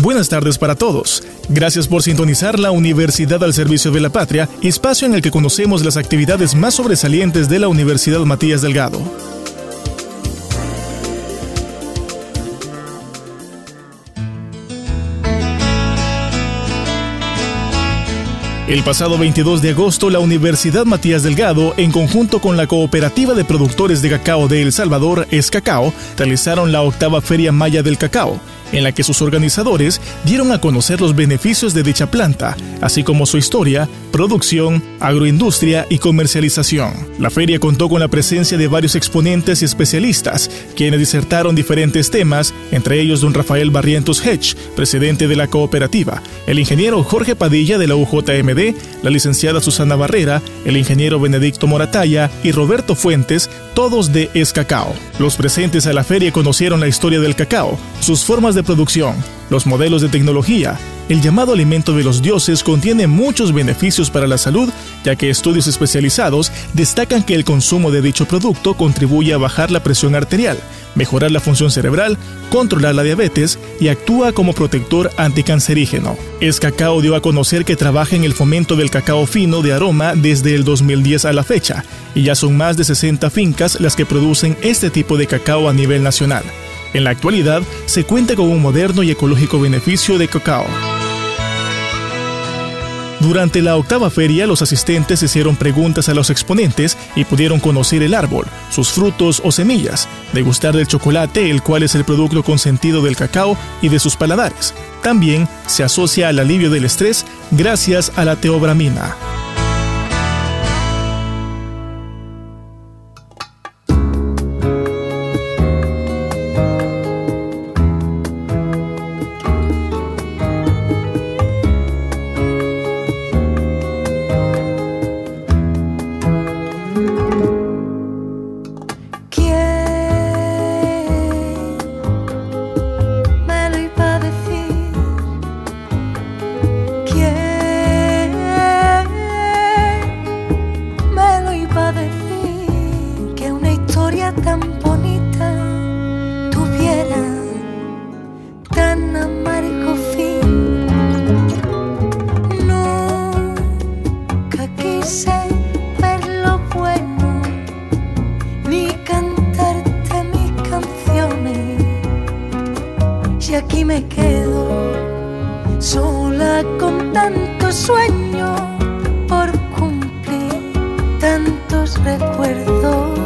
Buenas tardes para todos. Gracias por sintonizar la Universidad al Servicio de la Patria, espacio en el que conocemos las actividades más sobresalientes de la Universidad Matías Delgado. El pasado 22 de agosto, la Universidad Matías Delgado, en conjunto con la Cooperativa de Productores de Cacao de El Salvador, Escacao, realizaron la octava Feria Maya del Cacao, en la que sus organizadores dieron a conocer los beneficios de dicha planta, así como su historia, producción, agroindustria y comercialización. La feria contó con la presencia de varios exponentes y especialistas, quienes disertaron diferentes temas, entre ellos don Rafael Barrientos Hedge, presidente de la cooperativa, el ingeniero Jorge Padilla de la UJMD, la licenciada Susana Barrera, el ingeniero Benedicto Morataya y Roberto Fuentes, todos de Escacao. Los presentes a la feria conocieron la historia del cacao, sus formas de producción, los modelos de tecnología, el llamado alimento de los dioses contiene muchos beneficios para la salud, ya que estudios especializados destacan que el consumo de dicho producto contribuye a bajar la presión arterial, mejorar la función cerebral, controlar la diabetes y actúa como protector anticancerígeno. Es Cacao dio a conocer que trabaja en el fomento del cacao fino de aroma desde el 2010 a la fecha, y ya son más de 60 fincas las que producen este tipo de cacao a nivel nacional. En la actualidad, se cuenta con un moderno y ecológico beneficio de cacao. Durante la octava feria, los asistentes hicieron preguntas a los exponentes y pudieron conocer el árbol, sus frutos o semillas, degustar del chocolate, el cual es el producto consentido del cacao y de sus paladares. También se asocia al alivio del estrés gracias a la teobramina. Ya no vivo.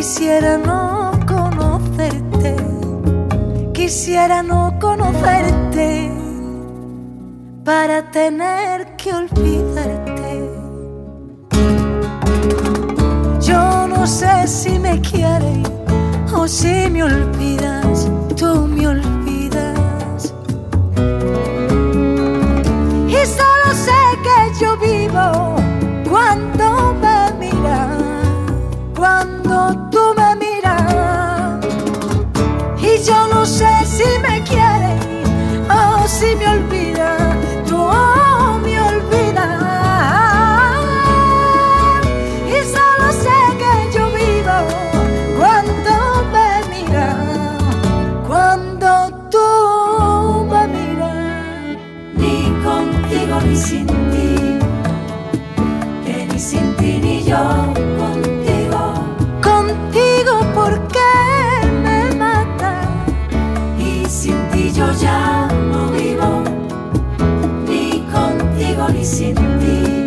Quisiera no conocerte, quisiera no conocerte para tener que olvidarte. Yo no sé si me quieres o si me olvidas, tú me olvidas. Y solo sé que yo vivo sin ti,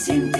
sin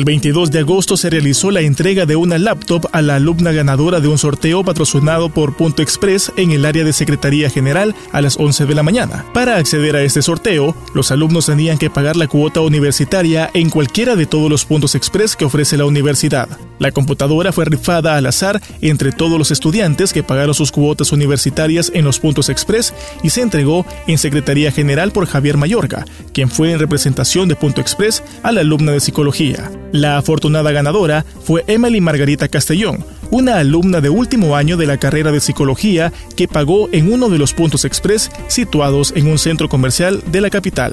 El 22 de agosto se realizó la entrega de una laptop a la alumna ganadora de un sorteo patrocinado por Punto Express en el área de Secretaría General a las 11 de la mañana. Para acceder a este sorteo, los alumnos tenían que pagar la cuota universitaria en cualquiera de todos los puntos express que ofrece la universidad. La computadora fue rifada al azar entre todos los estudiantes que pagaron sus cuotas universitarias en los puntos express y se entregó en Secretaría General por Javier Mayorga, quien fue en representación de Punto Express a la alumna de psicología. La afortunada ganadora fue Emily Margarita Castellón, una alumna de último año de la carrera de psicología que pagó en uno de los puntos express situados en un centro comercial de la capital.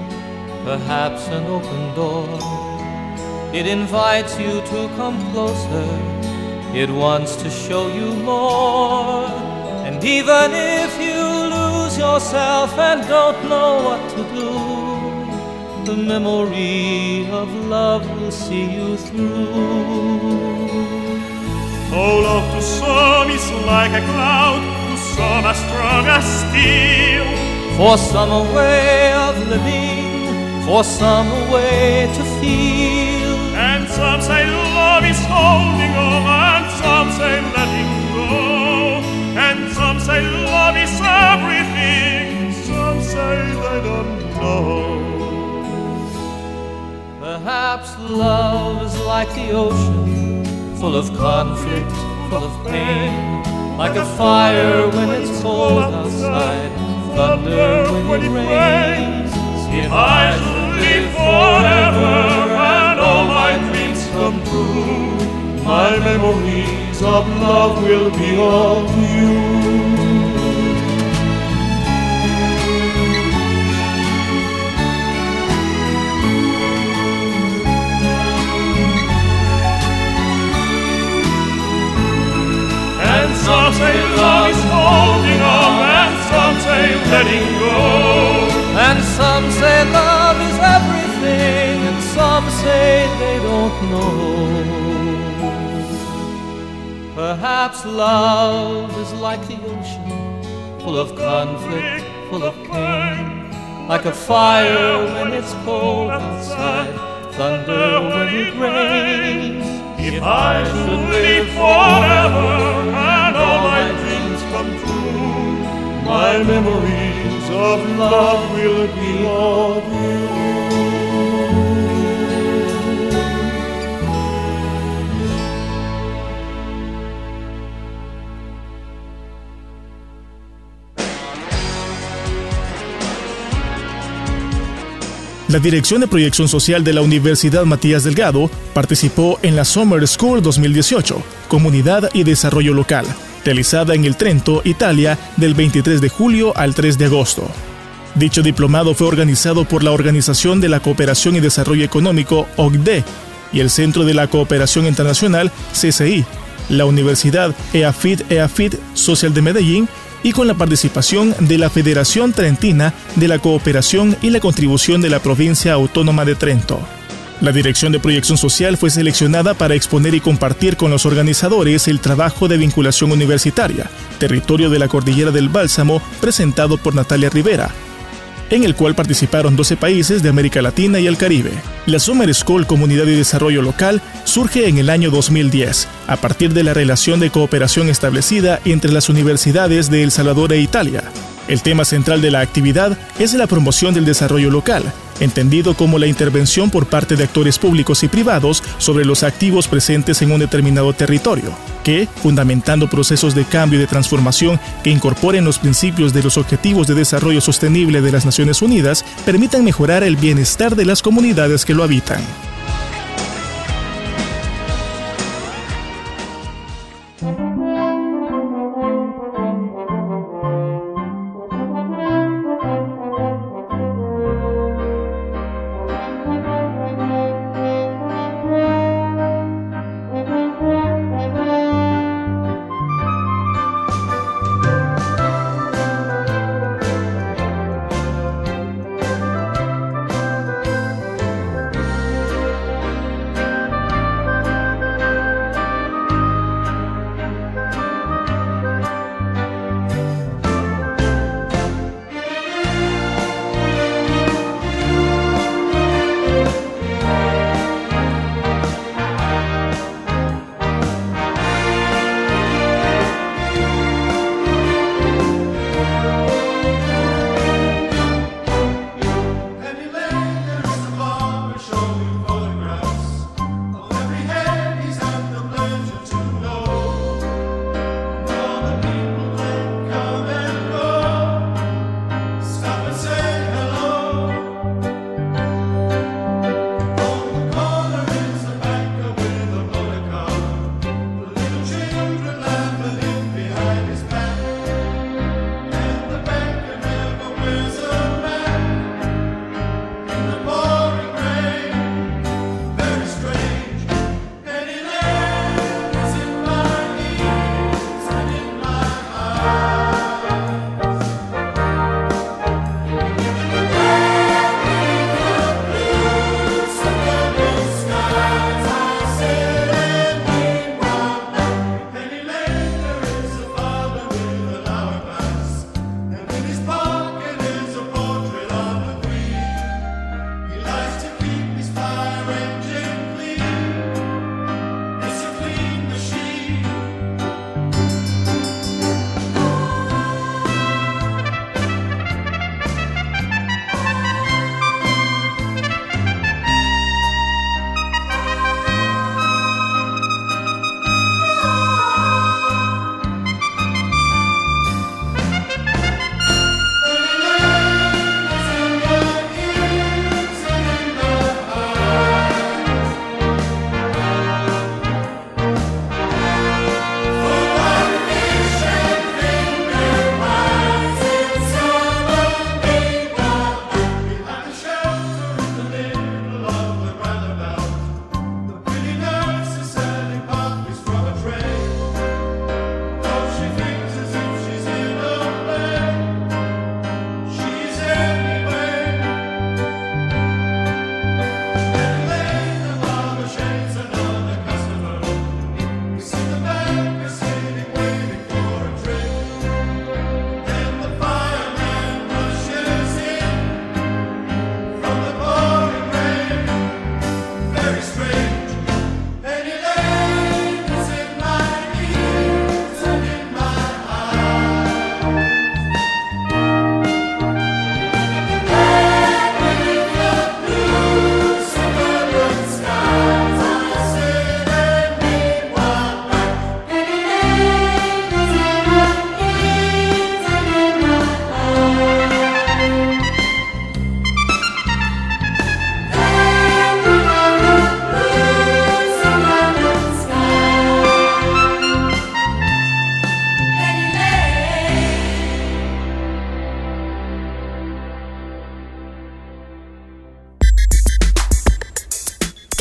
perhaps an open door. It invites you to come closer, it wants to show you more. And even if you lose yourself and don't know what to do, the memory of love will see you through. Oh, love to some is like a cloud, to some as strong as steel. For some a way of living, for some a way to feel. And some say love is holding on, and some say letting go. And some say love is everything, some say they don't know. Perhaps love is like the ocean, full of conflict, full of pain. Like a fire when it's cold outside, thunder when it rains. If I should live forever and all my dreams come true, My memories of love will be of you. Perhaps love is like the ocean, full of conflict, full of pain, like a fire when it's cold outside, thunder when it rains. If I should live forever and all my dreams come true, my memories of love will be of you. La Dirección de Proyección Social de la Universidad Matías Delgado participó en la Summer School 2018, Comunidad y Desarrollo Local, realizada en el Trento, Italia, del 23 de julio al 3 de agosto. Dicho diplomado fue organizado por la Organización de la Cooperación y Desarrollo Económico, OCDE, y el Centro de la Cooperación Internacional, CCI, la Universidad EAFIT EAFIT Social de Medellín y con la participación de la Federación Trentina de la Cooperación y la contribución de la Provincia Autónoma de Trento. La Dirección de Proyección Social fue seleccionada para exponer y compartir con los organizadores el trabajo de vinculación universitaria, territorio de la Cordillera del Bálsamo, presentado por Natalia Rivera, en el cual participaron 12 países de América Latina y el Caribe. La Summer School Comunidad y Desarrollo Local surge en el año 2010, a partir de la relación de cooperación establecida entre las universidades de El Salvador e Italia. El tema central de la actividad es la promoción del desarrollo local, entendido como la intervención por parte de actores públicos y privados sobre los activos presentes en un determinado territorio, que, fundamentando procesos de cambio y de transformación que incorporen los principios de los Objetivos de Desarrollo Sostenible de las Naciones Unidas, permitan mejorar el bienestar de las comunidades que lo habitan.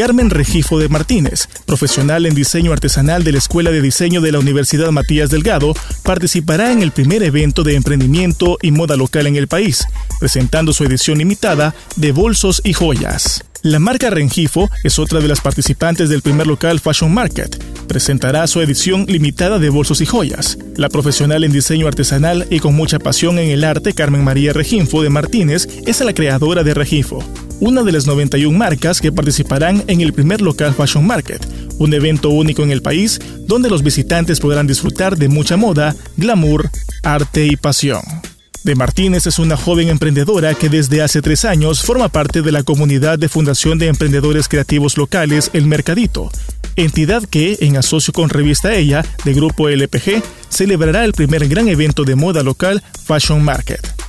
Carmen Regifo de Martínez, profesional en diseño artesanal de la Escuela de Diseño de la Universidad Matías Delgado, participará en el primer evento de emprendimiento y moda local en el país, presentando su edición limitada de bolsos y joyas. La marca Rengifo es otra de las participantes del primer local Fashion Market. Presentará su edición limitada de bolsos y joyas. La profesional en diseño artesanal y con mucha pasión en el arte Carmen María Reginfo de Martínez es la creadora de Regifo, una de las 91 marcas que participarán en el primer local Fashion Market, un evento único en el país donde los visitantes podrán disfrutar de mucha moda, glamour, arte y pasión. De Martínez es una joven emprendedora que desde hace tres años forma parte de la comunidad de Fundación de Emprendedores Creativos Locales El Mercadito, entidad que, en asocio con Revista Ella, de Grupo LPG, celebrará el primer gran evento de moda local Fashion Market.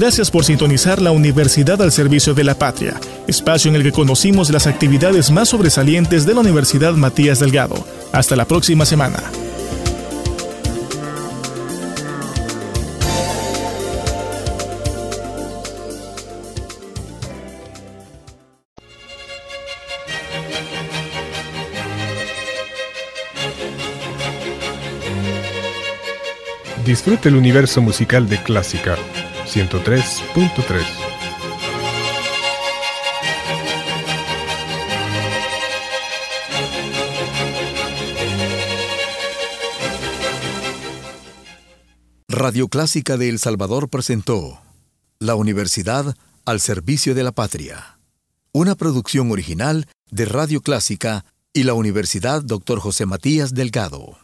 Gracias por sintonizar la Universidad al Servicio de la Patria, espacio en el que conocimos las actividades más sobresalientes de la Universidad Matías Delgado. Hasta la próxima semana. Disfrute el universo musical de Clásica 103.3. Radio Clásica de El Salvador presentó La Universidad al Servicio de la Patria, una producción original de Radio Clásica y la Universidad Dr. José Matías Delgado.